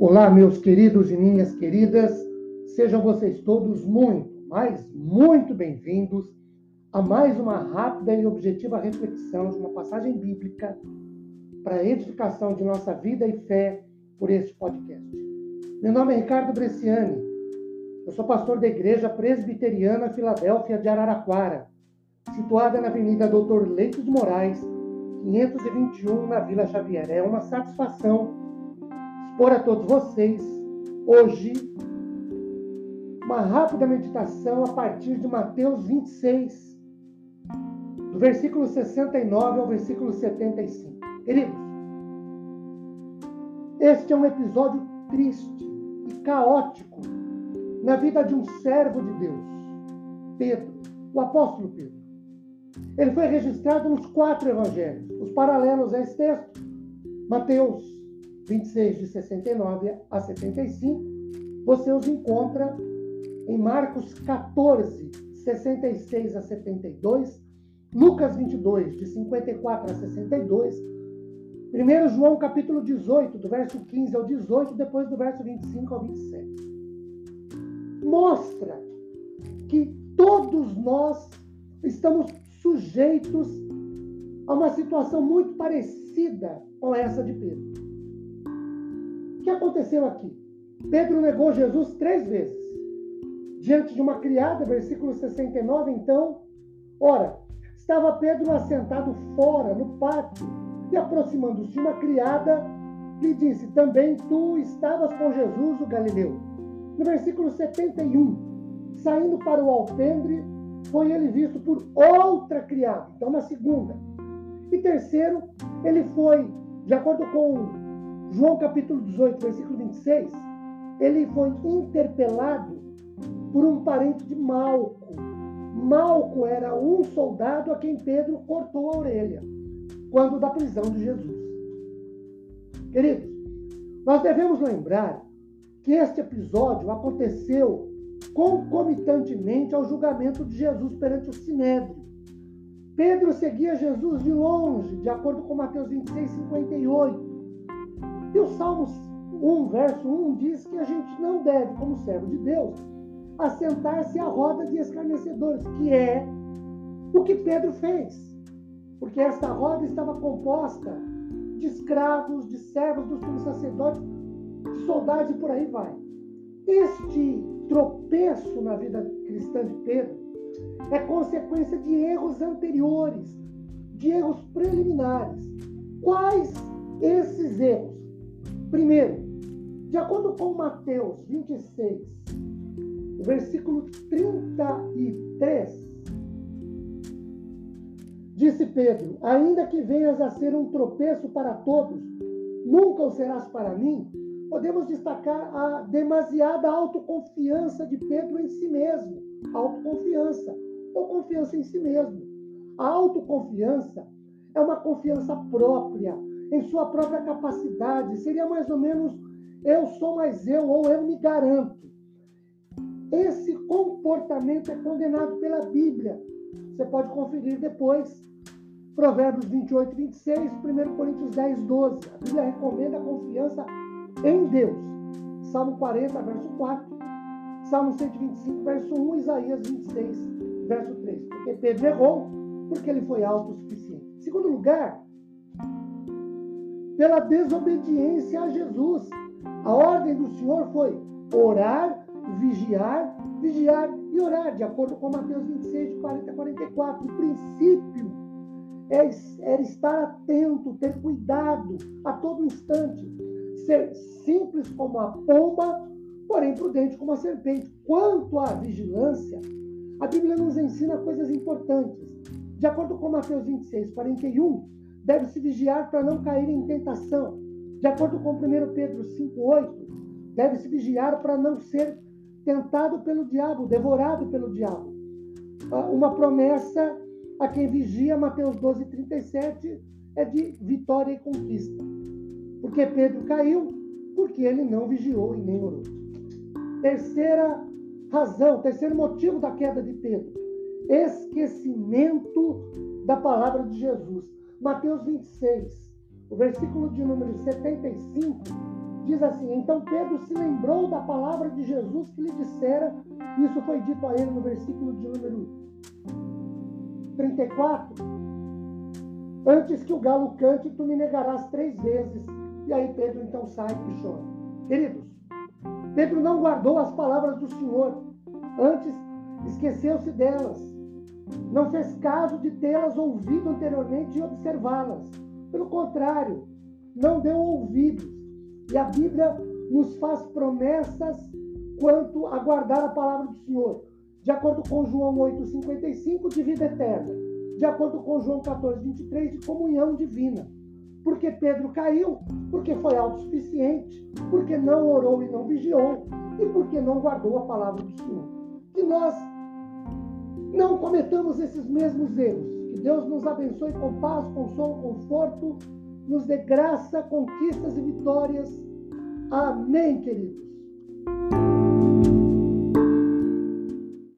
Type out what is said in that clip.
Olá, meus queridos e minhas queridas, sejam vocês todos muito, mas muito bem-vindos a mais uma rápida e objetiva reflexão de uma passagem bíblica para a edificação de nossa vida e fé por este podcast. Meu nome é Ricardo Bresciani, eu sou pastor da Igreja Presbiteriana Filadélfia de Araraquara, situada na Avenida Doutor Leite de Moraes, 521, na Vila Xavier. É uma satisfação expor a todos vocês hoje uma rápida meditação a partir de Mateus 26, do versículo 69 ao versículo 75. Queridos, este é um episódio triste e caótico na vida de um servo de Deus, Pedro, o apóstolo Pedro. Ele foi registrado nos quatro evangelhos. Os paralelos a esse texto, Mateus 26, de 69 a 75, você os encontra em Marcos 14, 66 a 72, Lucas 22, de 54 a 62, 1 João capítulo 18, do verso 15 ao 18, depois do verso 25 ao 27. Mostra que todos nós estamos sujeitos a uma situação muito parecida com essa de Pedro. Que aconteceu aqui? Pedro negou Jesus três vezes. Diante de uma criada, versículo 69, então, ora, estava Pedro assentado fora, no pátio, e aproximando-se uma criada, lhe disse: Também tu estavas com Jesus, o Galileu. No versículo 71, saindo para o alpendre, foi ele visto por outra criada, então na segunda. E terceiro, ele foi, de acordo com João capítulo 18, versículo 26, ele foi interpelado por um parente de Malco. Malco era um soldado a quem Pedro cortou a orelha quando da prisão de Jesus. Queridos, nós devemos lembrar que este episódio aconteceu concomitantemente ao julgamento de Jesus perante o Sinédrio. Pedro seguia Jesus de longe, de acordo com Mateus 26, 58. E o Salmos 1, verso 1 diz que a gente não deve, como servo de Deus, assentar-se à roda de escarnecedores, que é o que Pedro fez. Porque esta roda estava composta de escravos, de servos dos sacerdotes, de soldados e por aí vai. Este tropeço na vida cristã de Pedro é consequência de erros anteriores, de erros preliminares. Quais esses erros? De acordo com Mateus 26, versículo 33, disse Pedro: Ainda que venhas a ser um tropeço para todos, nunca o serás para mim podemos destacar a demasiada autoconfiança de Pedro em si mesmo. Autoconfiança ou confiança em si mesmo. A autoconfiança é uma confiança própria, em sua própria capacidade. Seria mais ou menos eu sou mais eu ou eu me garanto. Esse comportamento é condenado pela Bíblia. Você pode conferir depois. Provérbios 28, 26, 1 Coríntios 10, 12. A Bíblia recomenda a confiança em Deus. Salmo 40, verso 4. Salmo 125, verso 1. Isaías 26, verso 3. Porque Pedro errou, porque ele foi autossuficiente. Segundo lugar, pela desobediência a Jesus. A ordem do Senhor foi orar, vigiar, vigiar e orar, de acordo com Mateus 26, de 40 a 44. O princípio é, era estar atento, ter cuidado a todo instante ser simples como a pomba, porém prudente como a serpente. Quanto à vigilância, a Bíblia nos ensina coisas importantes. De acordo com Mateus 26, 41, deve-se vigiar para não cair em tentação. De acordo com 1 Pedro 5, 8, deve-se vigiar para não ser tentado pelo diabo, devorado pelo diabo. Ah, uma promessa a quem vigia, Mateus 12, 37, é de vitória e conquista. Porque Pedro caiu, porque ele não vigiou e nem orou. Terceira razão, terceiro motivo da queda de Pedro: esquecimento da palavra de Jesus. Mateus 26, o versículo de número 75, Diz assim: Então Pedro se lembrou da palavra de Jesus que lhe dissera, isso foi dito a ele no versículo de número 34. Antes que o galo cante, tu me negarás três vezes. E aí Pedro então sai e chora. Queridos, Pedro não guardou as palavras do Senhor, antes esqueceu-se delas. Não fez caso de tê-las ouvido anteriormente e observá-las. Pelo contrário, não deu ouvidos. E a Bíblia nos faz promessas quanto a guardar a palavra do Senhor. De acordo com João 8,55, de vida eterna. De acordo com João 14,23, de comunhão divina. Porque Pedro caiu, porque foi autossuficiente, porque não orou e não vigiou, e porque não guardou a palavra do Senhor. Que nós não cometamos esses mesmos erros. Que Deus nos abençoe com paz, consolo, conforto, nos dê graça, conquistas e vitórias. Amém, queridos.